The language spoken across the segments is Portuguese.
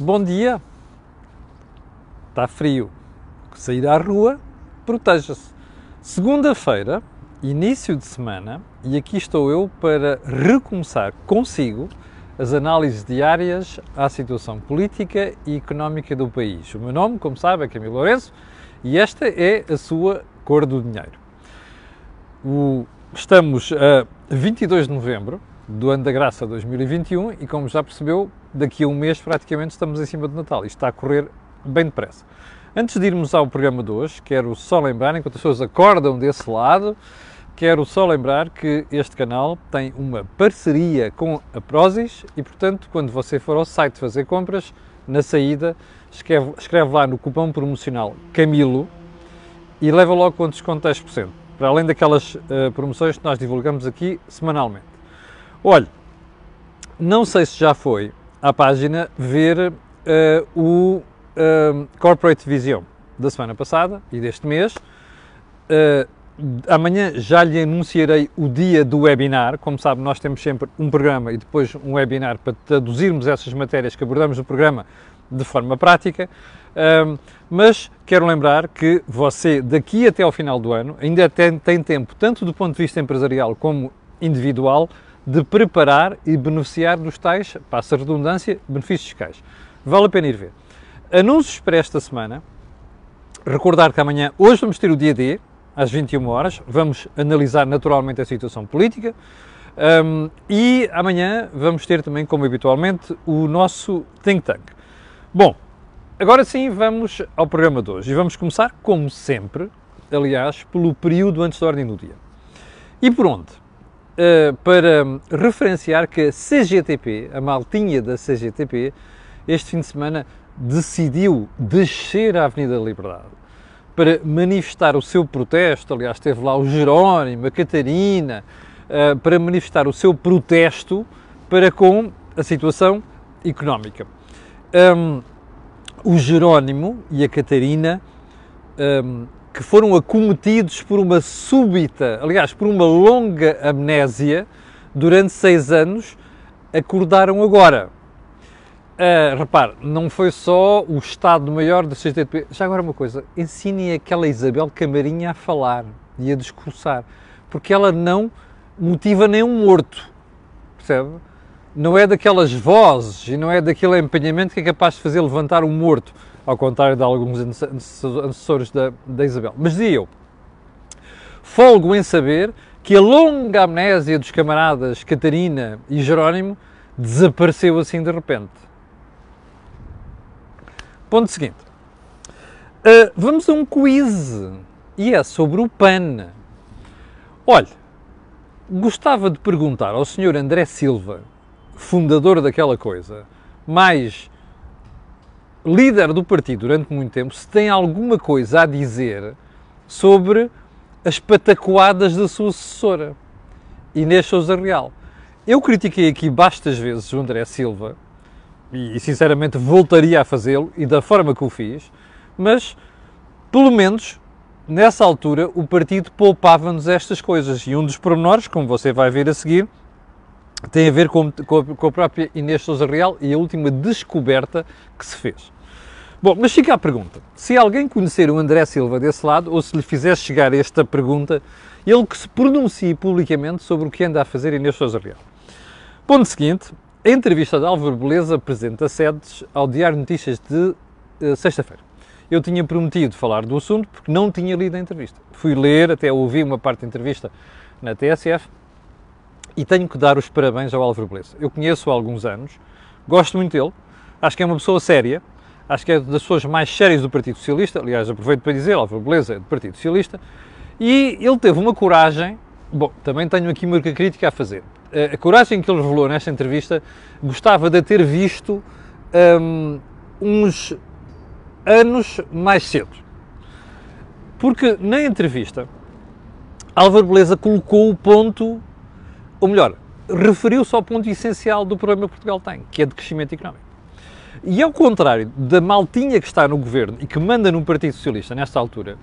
Bom dia. Está frio. Sair à rua, proteja-se. Segunda-feira, início de semana, e aqui estou eu para recomeçar consigo as análises diárias à situação política e económica do país. O meu nome, como sabe, é Camilo Lourenço e esta é a sua cor do dinheiro. O, estamos a 22 de novembro do ano da graça 2021 e, como já percebeu, daqui a um mês praticamente estamos em cima do Natal. Isto está a correr bem depressa. Antes de irmos ao programa de hoje, quero só lembrar, enquanto as pessoas acordam desse lado, quero só lembrar que este canal tem uma parceria com a Prozis e, portanto, quando você for ao site fazer compras, na saída, escreve, escreve lá no cupom promocional Camilo e leva logo com desconto 10%, para além daquelas uh, promoções que nós divulgamos aqui semanalmente. Olhe, não sei se já foi à página ver uh, o uh, Corporate Vision da semana passada e deste mês. Uh, amanhã já lhe anunciarei o dia do webinar. Como sabe, nós temos sempre um programa e depois um webinar para traduzirmos essas matérias que abordamos no programa de forma prática. Mas quero lembrar que você, daqui até ao final do ano, ainda tem, tem tempo, tanto do ponto de vista empresarial como individual, de preparar e beneficiar dos tais, passa a redundância, benefícios fiscais. Vale a pena ir ver. Anúncios para esta semana. Recordar que amanhã, hoje vamos ter o dia D, às 21 horas, vamos analisar naturalmente a situação política um, e amanhã vamos ter também, como habitualmente, o nosso think tank. Bom, agora sim vamos ao programa de hoje e vamos começar, como sempre, aliás, pelo período antes da ordem do dia. E por onde? Uh, para referenciar que a CGTP, a maltinha da CGTP, este fim de semana decidiu descer à Avenida da Liberdade para manifestar o seu protesto, aliás, esteve lá o Jerónimo, a Catarina, uh, para manifestar o seu protesto para com a situação económica. Um, o Jerónimo e a Catarina, um, que foram acometidos por uma súbita, aliás, por uma longa amnésia durante seis anos, acordaram agora Uh, repare, não foi só o Estado-Maior da CGTP. Já agora uma coisa, ensine aquela Isabel Camarinha a falar e a discursar, porque ela não motiva nenhum morto, percebe? Não é daquelas vozes e não é daquele empenhamento que é capaz de fazer levantar um morto, ao contrário de alguns antecessores da, da Isabel. Mas dizia eu, folgo em saber que a longa amnésia dos camaradas Catarina e Jerónimo desapareceu assim de repente Ponto seguinte. Uh, vamos a um quiz. E é sobre o PAN. Olha, gostava de perguntar ao Sr. André Silva, fundador daquela coisa, mais líder do partido durante muito tempo, se tem alguma coisa a dizer sobre as patacoadas da sua assessora, Inês Sousa Real. Eu critiquei aqui bastas vezes o André Silva e, sinceramente voltaria a fazê-lo e da forma que o fiz, mas pelo menos nessa altura o partido poupava-nos estas coisas e um dos pormenores, como você vai ver a seguir, tem a ver com, com, a, com a própria Inês Sousa Real e a última descoberta que se fez. Bom, mas fica a pergunta: se alguém conhecer o André Silva desse lado, ou se lhe fizesse chegar esta pergunta, ele que se pronuncie publicamente sobre o que anda a fazer Inês Sousa Real. Ponto seguinte: a entrevista de Álvaro Beleza apresenta sedes ao Diário Notícias de uh, sexta-feira. Eu tinha prometido falar do assunto porque não tinha lido a entrevista. Fui ler, até ouvi uma parte da entrevista na TSF e tenho que dar os parabéns ao Álvaro Beleza. Eu conheço há alguns anos, gosto muito dele, acho que é uma pessoa séria, acho que é das pessoas mais sérias do Partido Socialista, aliás, aproveito para dizer, Álvaro Beleza é do Partido Socialista, e ele teve uma coragem, bom, também tenho aqui uma crítica a fazer a coragem que ele revelou nesta entrevista, gostava de ter visto um, uns anos mais cedo. Porque na entrevista, Álvaro Beleza colocou o ponto, ou melhor, referiu-se ao ponto essencial do problema que Portugal tem, que é de crescimento económico. E ao contrário da maltinha que está no governo e que manda no Partido Socialista nesta altura,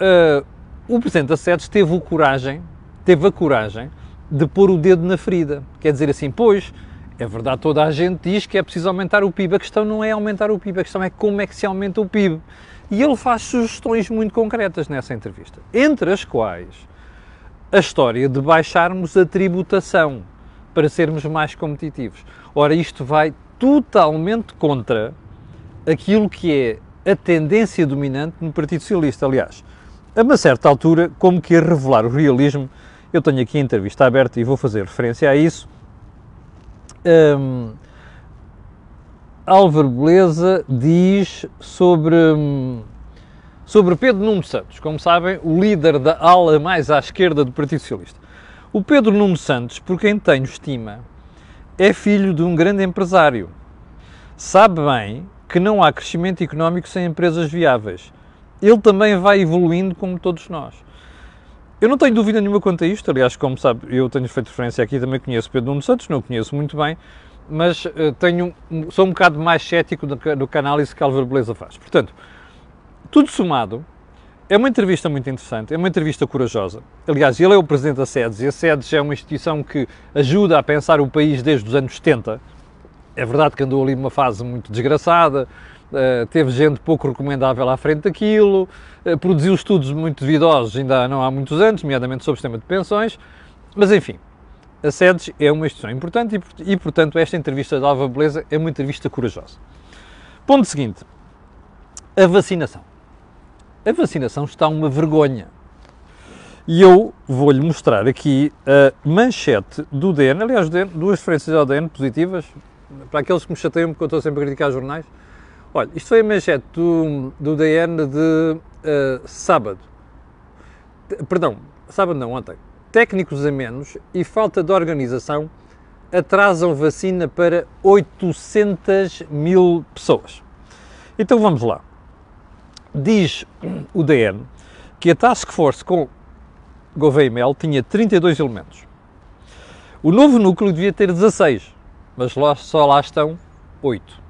uh, o Presidente da SEDES teve a coragem, teve a coragem de pôr o dedo na ferida. Quer dizer assim, pois, É verdade, toda a gente diz que é preciso aumentar o PIB. A questão não é aumentar o PIB, a questão é como é que se aumenta o PIB. E ele faz sugestões muito concretas nessa entrevista, entre as quais a história de baixarmos a tributação para sermos mais competitivos. Ora, isto vai totalmente contra aquilo que é a tendência dominante no Partido Socialista. Aliás, a uma certa altura, como que a revelar o realismo, eu tenho aqui a entrevista aberta e vou fazer referência a isso. Um, Álvaro Beleza diz sobre, hum, sobre Pedro Nuno Santos, como sabem, o líder da ala mais à esquerda do Partido Socialista. O Pedro Nuno Santos, por quem tenho estima, é filho de um grande empresário. Sabe bem que não há crescimento económico sem empresas viáveis. Ele também vai evoluindo como todos nós. Eu não tenho dúvida nenhuma quanto a isto, aliás, como sabe, eu tenho feito referência aqui, também conheço Pedro Nuno Santos, não o conheço muito bem, mas uh, tenho, sou um bocado mais cético do que a análise que Álvaro Beleza faz. Portanto, tudo somado, é uma entrevista muito interessante, é uma entrevista corajosa. Aliás, ele é o presidente da SEDES e a SEDES é uma instituição que ajuda a pensar o país desde os anos 70. É verdade que andou ali numa fase muito desgraçada, uh, teve gente pouco recomendável à frente daquilo, uh, produziu estudos muito duvidosos ainda não há muitos anos, nomeadamente sobre o sistema de pensões, mas enfim, a SEDES é uma instituição importante e, portanto, esta entrevista de Alva Beleza é uma entrevista corajosa. Ponto seguinte, a vacinação a vacinação está uma vergonha. E eu vou-lhe mostrar aqui a manchete do DN, aliás, duas referências ao DN positivas, para aqueles que me chateiam porque eu estou sempre a criticar jornais. Olha, isto foi a manchete do, do DN de uh, sábado. Perdão, sábado não, ontem. Técnicos a menos e falta de organização atrasam vacina para 800 mil pessoas. Então vamos lá diz o DN que a Task Force com Gouveia Mel tinha 32 elementos. O novo núcleo devia ter 16, mas só lá estão 8.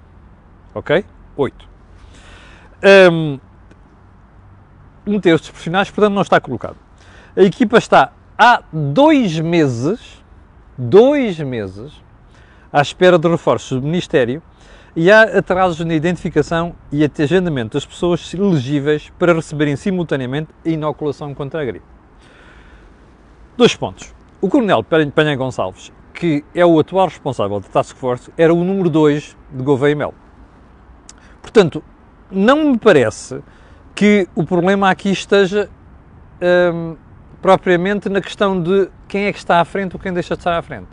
Ok? 8. Um, um terço dos profissionais, portanto, não está colocado. A equipa está há dois meses, dois meses, à espera de reforços do Ministério e há atrasos na identificação e agendamento das pessoas elegíveis para receberem simultaneamente a inoculação contra a gripe. Dois pontos. O Coronel Penha Gonçalves, que é o atual responsável da Task Force, era o número 2 de Gouveia Mel. Portanto, não me parece que o problema aqui esteja hum, propriamente na questão de quem é que está à frente ou quem deixa de estar à frente.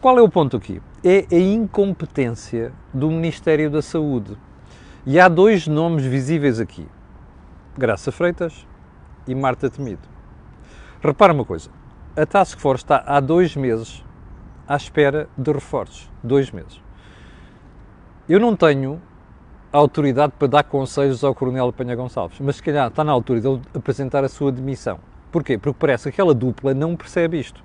Qual é o ponto aqui? É a incompetência do Ministério da Saúde. E há dois nomes visíveis aqui: Graça Freitas e Marta Temido. Repara uma coisa: a Task Force está há dois meses à espera de reforços. Dois meses. Eu não tenho autoridade para dar conselhos ao Coronel Penha Gonçalves, mas se calhar está na altura dele apresentar a sua demissão. Porquê? Porque parece que aquela dupla não percebe isto.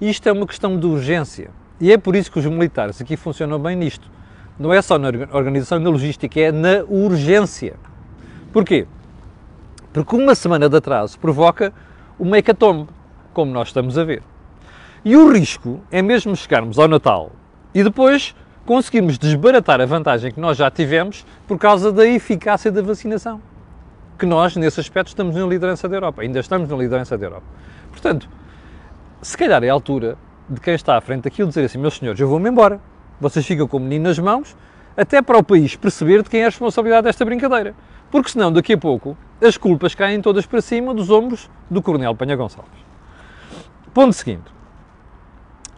Isto é uma questão de urgência. E é por isso que os militares aqui funcionam bem nisto. Não é só na organização e na logística, é na urgência. Porquê? Porque uma semana de atraso provoca uma hecatombe, como nós estamos a ver. E o risco é mesmo chegarmos ao Natal e depois conseguirmos desbaratar a vantagem que nós já tivemos por causa da eficácia da vacinação. Que nós, nesse aspecto, estamos na liderança da Europa. Ainda estamos na liderança da Europa. Portanto, se calhar é a altura de quem está à frente daquilo dizer assim, meus senhores, eu vou-me embora. Vocês ficam com o menino nas mãos, até para o país perceber de quem é a responsabilidade desta brincadeira. Porque senão, daqui a pouco, as culpas caem todas para cima dos ombros do Coronel Panha Gonçalves. Ponto seguinte.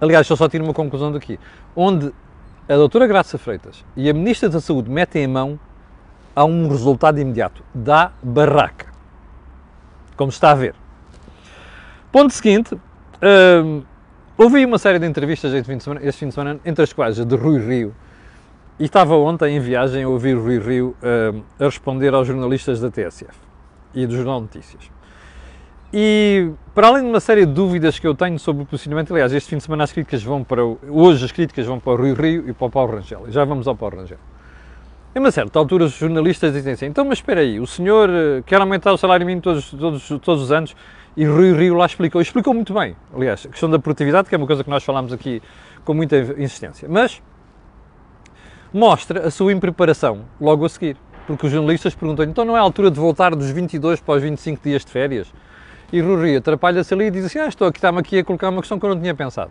Aliás, eu só tiro uma conclusão daqui. Onde a doutora Graça Freitas e a Ministra da Saúde metem a mão, há um resultado imediato. Dá barraca. Como está a ver. Ponto seguinte. Hum, Ouvi uma série de entrevistas este fim de semana, fim de semana entre as quais a de Rui Rio, e estava ontem em viagem a ouvir Rui Rio uh, a responder aos jornalistas da TSF e do Jornal Notícias. E para além de uma série de dúvidas que eu tenho sobre o posicionamento, aliás, este fim de semana as críticas vão para o, hoje as críticas vão para o Rui Rio e para o Paulo Rangel. E já vamos ao Paulo Rangel. Em uma certa altura, os jornalistas dizem assim: então, mas espera aí, o senhor eh, quer aumentar o salário mínimo todos, todos, todos os anos E Rui Rio lá explicou, explicou muito bem, aliás, a questão da produtividade, que é uma coisa que nós falámos aqui com muita insistência, mas mostra a sua impreparação logo a seguir, porque os jornalistas perguntam então não é a altura de voltar dos 22 para os 25 dias de férias? E Rui Rio atrapalha-se ali e diz assim, ah, estou aqui, está-me aqui a colocar uma questão que eu não tinha pensado.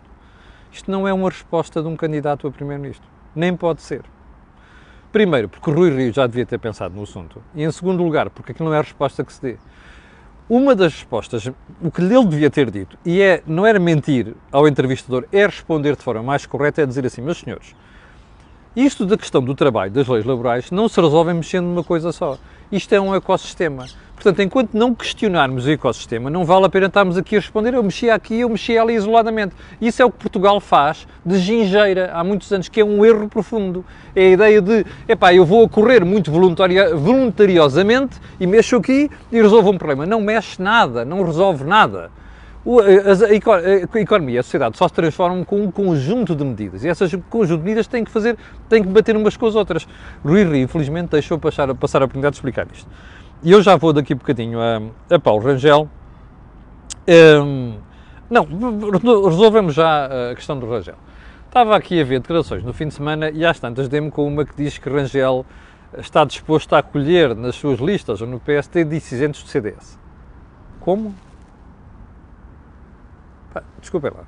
Isto não é uma resposta de um candidato a primeiro-ministro, nem pode ser. Primeiro, porque Rui Rio já devia ter pensado no assunto. E em segundo lugar, porque aquilo não é a resposta que se dê. Uma das respostas, o que ele devia ter dito, e é, não era mentir ao entrevistador, é responder de forma mais correta, é dizer assim, meus senhores, isto da questão do trabalho, das leis laborais, não se resolve mexendo numa coisa só. Isto é um ecossistema. Portanto, enquanto não questionarmos o ecossistema, não vale a pena estarmos aqui a responder eu mexi aqui, eu mexi ali isoladamente. Isso é o que Portugal faz de gingeira há muitos anos, que é um erro profundo. É a ideia de, epá, eu vou correr muito voluntariosamente e mexo aqui e resolvo um problema. Não mexe nada, não resolve nada. A, economia, a sociedade só se transformam com um conjunto de medidas e essas conjunto de medidas têm que fazer, têm que bater umas com as outras. Rui infelizmente, deixou passar, passar a oportunidade de explicar isto. E eu já vou daqui a bocadinho a, a Paulo Rangel. Um, não, resolvemos já a questão do Rangel. Estava aqui a ver declarações no fim de semana e às tantas dei-me com uma que diz que Rangel está disposto a acolher nas suas listas ou no PST dissidentes do CDS. Como? Desculpem lá.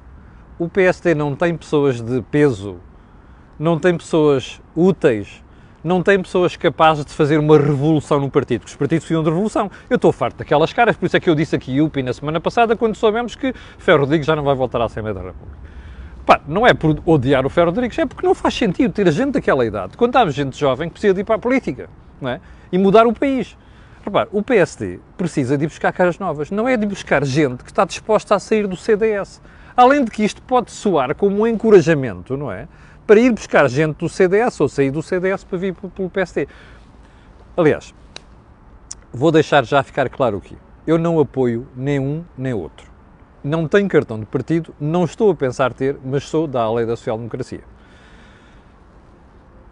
O PSD não tem pessoas de peso, não tem pessoas úteis não tem pessoas capazes de fazer uma revolução no partido, porque os partidos precisam de revolução. Eu estou farto daquelas caras, por isso é que eu disse aqui UPI na semana passada, quando soubemos que Ferro Rodrigues já não vai voltar à Assembleia da República. Pá, não é por odiar o Ferro Rodrigues, é porque não faz sentido ter gente daquela idade, quando há gente jovem que precisa de ir para a política, não é? E mudar o país. Repare, o PSD precisa de buscar caras novas, não é de buscar gente que está disposta a sair do CDS. Além de que isto pode soar como um encorajamento, não é? Para ir buscar gente do CDS ou sair do CDS para vir pelo PST. Aliás, vou deixar já ficar claro aqui. Eu não apoio nem um nem outro. Não tenho cartão de partido, não estou a pensar ter, mas sou da lei da social-democracia.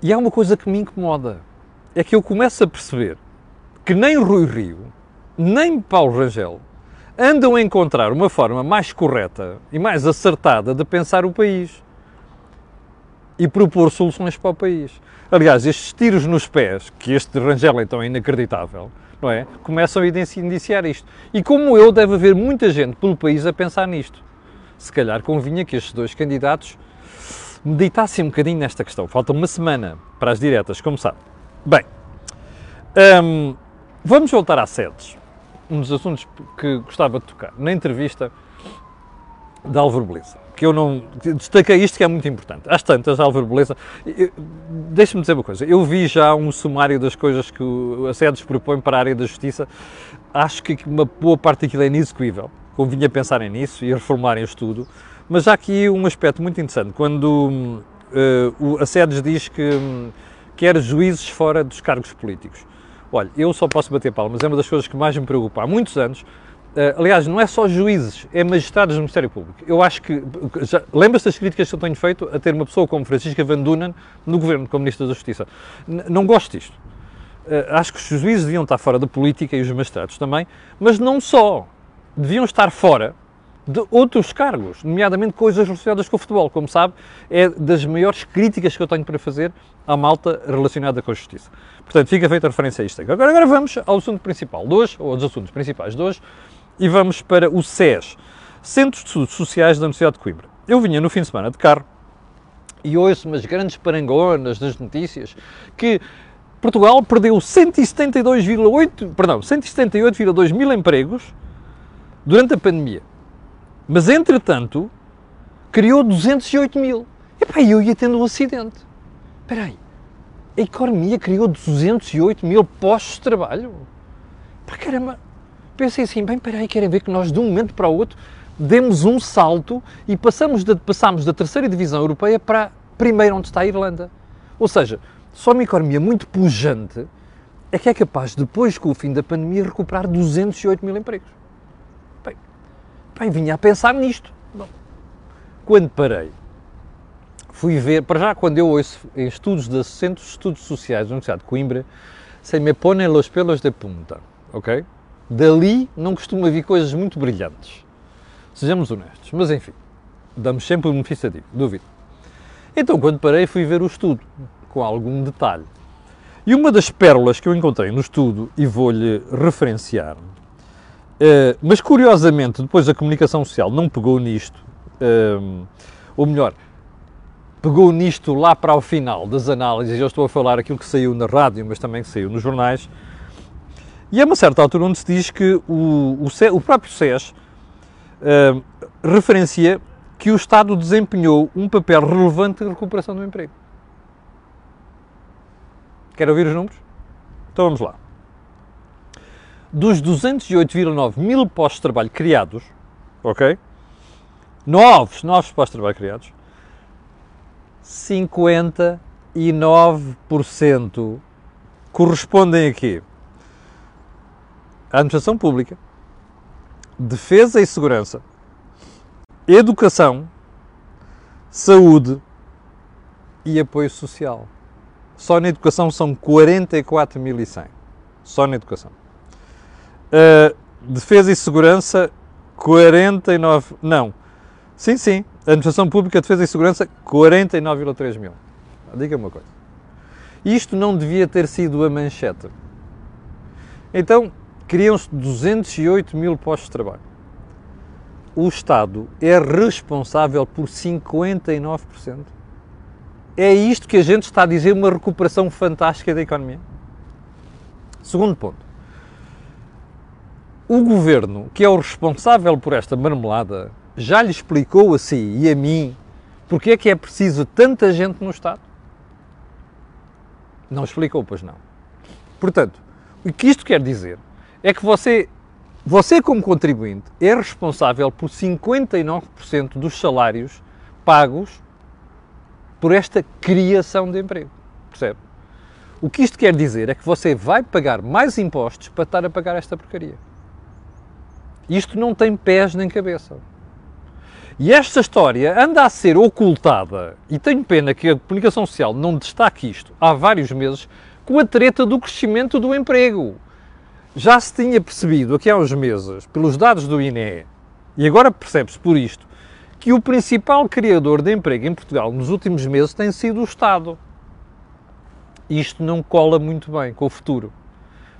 E há uma coisa que me incomoda. É que eu começo a perceber que nem Rui Rio, nem Paulo Rangel andam a encontrar uma forma mais correta e mais acertada de pensar o país e propor soluções para o país. Aliás, estes tiros nos pés, que este Rangel é inacreditável, não é? Começam a indiciar isto. E como eu, deve haver muita gente pelo país a pensar nisto. Se calhar convinha que estes dois candidatos meditassem um bocadinho nesta questão. Falta uma semana para as diretas, como sabe. Bem, hum, vamos voltar às sedes. Um dos assuntos que gostava de tocar na entrevista de Álvaro Beleza que eu não destaquei isto que é muito importante. Às tantas, Álvaro Beleza, deixa-me dizer uma coisa, eu vi já um sumário das coisas que o Assedos propõe para a área da justiça, acho que uma boa parte daquilo é inexecuível, convinha pensarem nisso e reformarem o estudo, mas há aqui um aspecto muito interessante, quando uh, o Assedos diz que um, quer juízes fora dos cargos políticos. Olha, eu só posso bater palmas, é uma das coisas que mais me preocupa há muitos anos, aliás, não é só juízes, é magistrados do Ministério Público. Eu acho que. Lembra-se das críticas que eu tenho feito a ter uma pessoa como Francisca Van Dunen no governo como Ministro da Justiça? N não gosto disto. Uh, acho que os juízes deviam estar fora da política e os magistrados também, mas não só. Deviam estar fora de outros cargos, nomeadamente coisas relacionadas com o futebol. Como sabe, é das maiores críticas que eu tenho para fazer à malta relacionada com a justiça. Portanto, fica feita referência a isto. Agora, agora vamos ao assunto principal de hoje, ou aos assuntos principais de hoje, e vamos para o SES, Centros de Estudos Sociais da Universidade de Coimbra. Eu vinha no fim de semana de carro e ouço umas grandes parangonas nas notícias que Portugal perdeu 172,8, perdão, 178,2 mil empregos durante a pandemia. Mas, entretanto, criou 208 mil. Epá, eu ia tendo um acidente. Espera aí, a economia criou 208 mil postos de trabalho? Para caramba, pensei assim, bem, peraí, querem ver que nós de um momento para o outro demos um salto e passamos de, passamos da terceira divisão europeia para a primeira onde está a Irlanda. Ou seja, só uma economia muito pujante é que é capaz, depois com o fim da pandemia, recuperar 208 mil empregos. Bem, bem vinha a pensar nisto. Bom, quando parei, fui ver, para já quando eu ouço em estudos da Centro de Estudos Sociais da Universidade de Coimbra, se me pone los pelos de punta, ok? Dali não costuma vir coisas muito brilhantes. Sejamos honestos. Mas enfim, damos sempre o benefício da dúvida. Então, quando parei, fui ver o estudo, com algum detalhe. E uma das pérolas que eu encontrei no estudo, e vou-lhe referenciar, uh, mas curiosamente, depois a comunicação social não pegou nisto, uh, ou melhor, pegou nisto lá para o final das análises, eu estou a falar aquilo que saiu na rádio, mas também que saiu nos jornais, e é uma certa altura onde se diz que o, o, o próprio SES uh, referencia que o Estado desempenhou um papel relevante na recuperação do emprego. Quer ouvir os números? Então vamos lá. Dos 208,9 mil postos de trabalho criados, ok? Novos, novos postos de trabalho criados, 59% correspondem a quê? A administração pública, defesa e segurança, educação, saúde e apoio social. Só na educação são 44.100. Só na educação. Uh, defesa e segurança, 49. Não. Sim, sim. Administração Pública, Defesa e Segurança, 49,3 mil. Diga-me uma coisa. Isto não devia ter sido a manchete. Então, criam-se 208 mil postos de trabalho o Estado é responsável por 59%. É isto que a gente está a dizer, uma recuperação fantástica da economia. Segundo ponto. O governo, que é o responsável por esta marmelada, já lhe explicou a si e a mim porque é que é preciso tanta gente no Estado? Não explicou, pois não. Portanto, o que isto quer dizer é que você você, como contribuinte, é responsável por 59% dos salários pagos por esta criação de emprego. Percebe? O que isto quer dizer é que você vai pagar mais impostos para estar a pagar esta porcaria. Isto não tem pés nem cabeça. E esta história anda a ser ocultada, e tenho pena que a comunicação social não destaque isto há vários meses, com a treta do crescimento do emprego já se tinha percebido aqui há uns meses, pelos dados do INE, e agora percebe-se por isto, que o principal criador de emprego em Portugal nos últimos meses tem sido o Estado. Isto não cola muito bem com o futuro.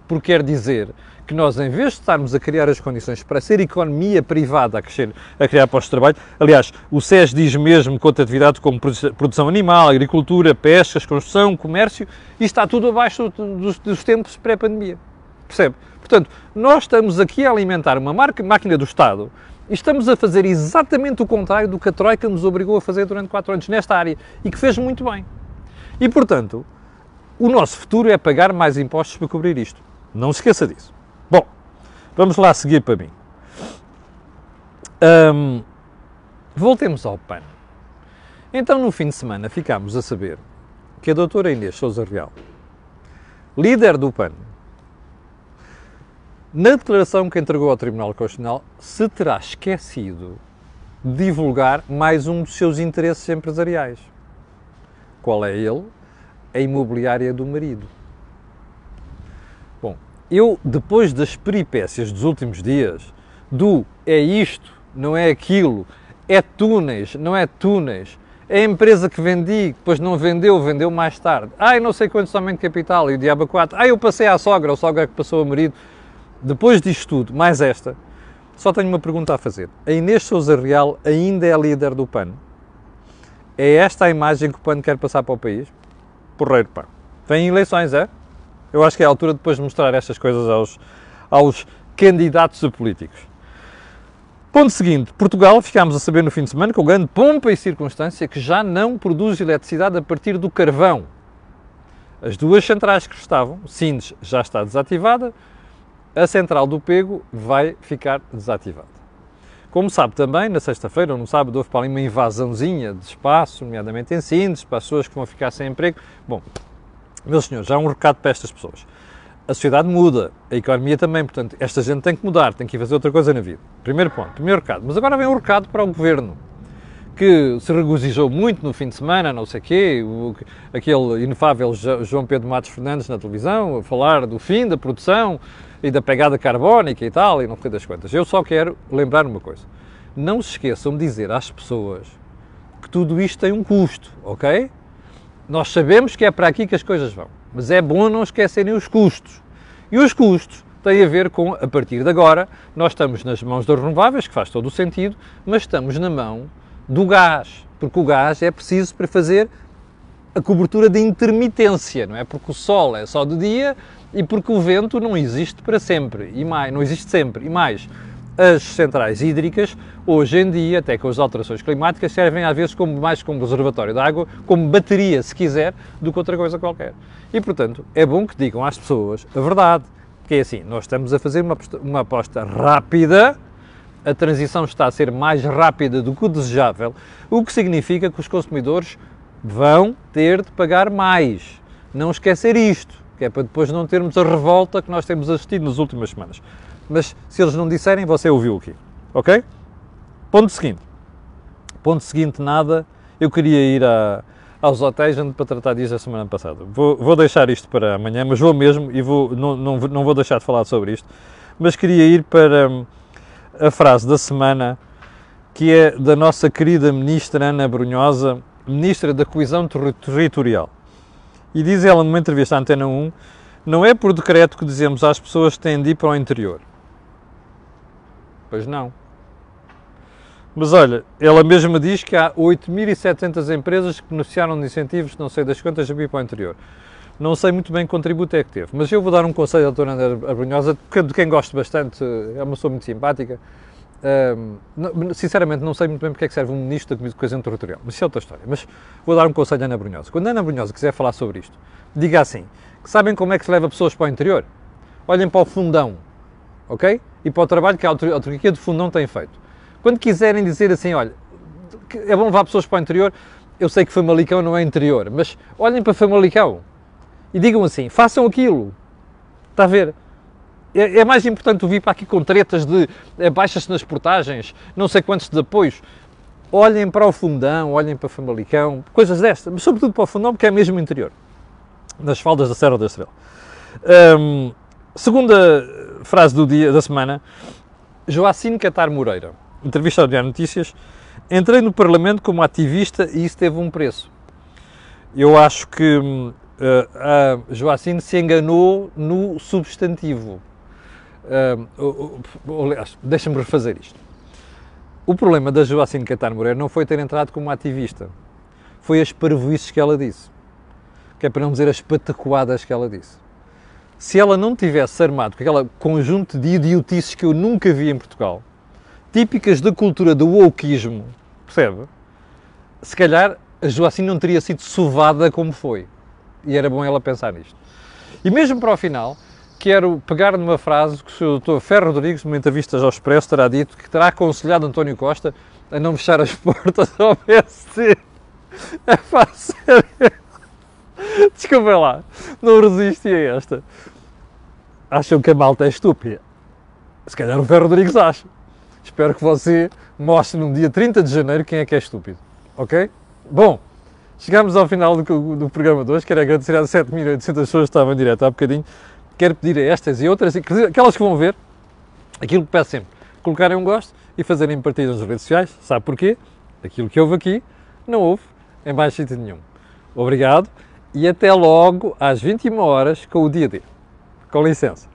Porque quer dizer que nós, em vez de estarmos a criar as condições para ser economia privada a, crescer, a criar postos de trabalho, aliás, o SES diz mesmo conta atividades como produção animal, agricultura, pescas, construção, comércio, e está tudo abaixo dos, dos tempos pré-pandemia. Percebe? Portanto, nós estamos aqui a alimentar uma marca, máquina do Estado e estamos a fazer exatamente o contrário do que a Troika nos obrigou a fazer durante quatro anos nesta área e que fez muito bem. E, portanto, o nosso futuro é pagar mais impostos para cobrir isto. Não se esqueça disso. Bom, vamos lá seguir para mim. Um, voltemos ao PAN. Então, no fim de semana, ficámos a saber que a doutora Inês Souza Real, líder do PAN, na declaração que entregou ao Tribunal Constitucional, se terá esquecido de divulgar mais um dos seus interesses empresariais. Qual é ele? A imobiliária do marido. Bom, eu, depois das peripécias dos últimos dias, do é isto, não é aquilo, é túneis, não é túneis, é a empresa que vendi, depois não vendeu, vendeu mais tarde. Ai, não sei quanto somente capital, e o diabo 4. Ai, eu passei à sogra, o sogra que passou ao marido. Depois disto tudo, mais esta, só tenho uma pergunta a fazer. A Inês Souza Real ainda é líder do PAN? É esta a imagem que o PAN quer passar para o país? Porreiro, pá. Vem eleições, é? Eu acho que é a altura depois de mostrar estas coisas aos, aos candidatos a políticos. Ponto seguinte, Portugal, ficámos a saber no fim de semana, com grande pompa e circunstância, que já não produz eletricidade a partir do carvão. As duas centrais que estavam, Sines já está desativada, a central do Pego vai ficar desativada. Como sabe também, na sexta-feira ou no sábado houve para ali uma invasãozinha de espaço, nomeadamente em Sintes, para as pessoas que vão ficar sem emprego. Bom, meus senhores, já há um recado para estas pessoas. A sociedade muda, a economia também, portanto, esta gente tem que mudar, tem que ir fazer outra coisa na vida. Primeiro ponto, primeiro recado. Mas agora vem um recado para o governo, que se regozijou muito no fim de semana, não sei quê, o, aquele inefável João Pedro Matos Fernandes na televisão, a falar do fim da produção e da pegada carbónica e tal, e não sei das quantas. Eu só quero lembrar uma coisa. Não se esqueçam de dizer às pessoas que tudo isto tem um custo, ok? Nós sabemos que é para aqui que as coisas vão, mas é bom não esquecerem os custos. E os custos têm a ver com, a partir de agora, nós estamos nas mãos das renováveis, que faz todo o sentido, mas estamos na mão do gás, porque o gás é preciso para fazer a cobertura de intermitência, não é? Porque o sol é só de dia e porque o vento não existe para sempre e mais, não existe sempre e mais. As centrais hídricas, hoje em dia, até com as alterações climáticas, servem às vezes como, mais como reservatório de água, como bateria, se quiser, do que outra coisa qualquer. E, portanto, é bom que digam às pessoas a verdade, que é assim, nós estamos a fazer uma, uma aposta rápida, a transição está a ser mais rápida do que o desejável, o que significa que os consumidores vão ter de pagar mais. Não esquecer isto, que é para depois não termos a revolta que nós temos assistido nas últimas semanas. Mas se eles não disserem, você ouviu aqui. Ok? Ponto seguinte. Ponto seguinte, nada. Eu queria ir a, aos hotéis para tratar disso a semana passada. Vou, vou, deixar isto para amanhã, mas vou mesmo e vou, não, não, não vou deixar de falar sobre isto. Mas queria ir para a frase da semana, que é da nossa querida ministra Ana Brunhosa, ministra da Coesão Territorial. E diz ela numa entrevista à Antena 1: não é por decreto que dizemos às pessoas que têm de ir para o interior. Pois não. Mas olha, ela mesma diz que há 8.700 empresas que beneficiaram de incentivos, não sei das quantas, a ir para o interior. Não sei muito bem que contributo é que teve, mas eu vou dar um conselho à doutora Ana Abrunhosa, de quem gosto bastante, é uma pessoa muito simpática. Um, sinceramente, não sei muito bem porque é que serve um ministro da Coesão Territorial, mas isso é outra história. Mas vou dar um conselho à Ana Brunhosa. Quando a Ana Brunhosa quiser falar sobre isto, diga assim: sabem como é que se leva pessoas para o interior? Olhem para o fundão, ok? E para o trabalho que a autarquia de fundão tem feito. Quando quiserem dizer assim, olha, é bom levar pessoas para o interior, eu sei que Famalicão não é interior, mas olhem para Famalicão e digam assim: façam aquilo. Está a ver? É, é mais importante vir para aqui com tretas de é, baixas nas portagens, não sei quantos de apoios. Olhem para o fundão, olhem para o Famalicão, coisas destas, mas sobretudo para o fundão, porque é mesmo interior, nas faldas da Serra da Estrela. Um, segunda frase do dia, da semana, Joacine Catar Moreira, entrevista ao Diário Notícias, entrei no Parlamento como ativista e isso teve um preço. Eu acho que hum, uh, a Joacine se enganou no substantivo. Aliás, deixa-me refazer isto. O problema da Joacine Catar Moreira não foi ter entrado como ativista, foi as parvoices que ela disse, que é para não dizer as patacoadas que ela disse. Se ela não tivesse armado com aquele conjunto de idiotices que eu nunca vi em Portugal, típicas da cultura do wokeismo, percebe? Se calhar a Joacine não teria sido sovada como foi e era bom ela pensar nisto. E mesmo para o final, quero pegar numa frase que o Dr. Ferro Rodrigues, numa entrevista ao Expresso, terá dito que terá aconselhado António Costa a não fechar as portas ao PSD. É fácil. Desculpem lá, não resisti a esta. Acham que a malta é estúpida? Se calhar o Ferro Rodrigues acha. Espero que você mostre no dia 30 de janeiro quem é que é estúpido. Ok? Bom, Chegámos ao final do, do programa de hoje. Quero agradecer às 7.800 pessoas que estavam em direto há bocadinho. Quero pedir a estas e outras, aquelas que vão ver, aquilo que peço sempre, colocarem um gosto e fazerem partilha nas redes sociais. Sabe porquê? Aquilo que houve aqui, não houve em mais sítio nenhum. Obrigado e até logo às 21 horas com o dia D. Com licença.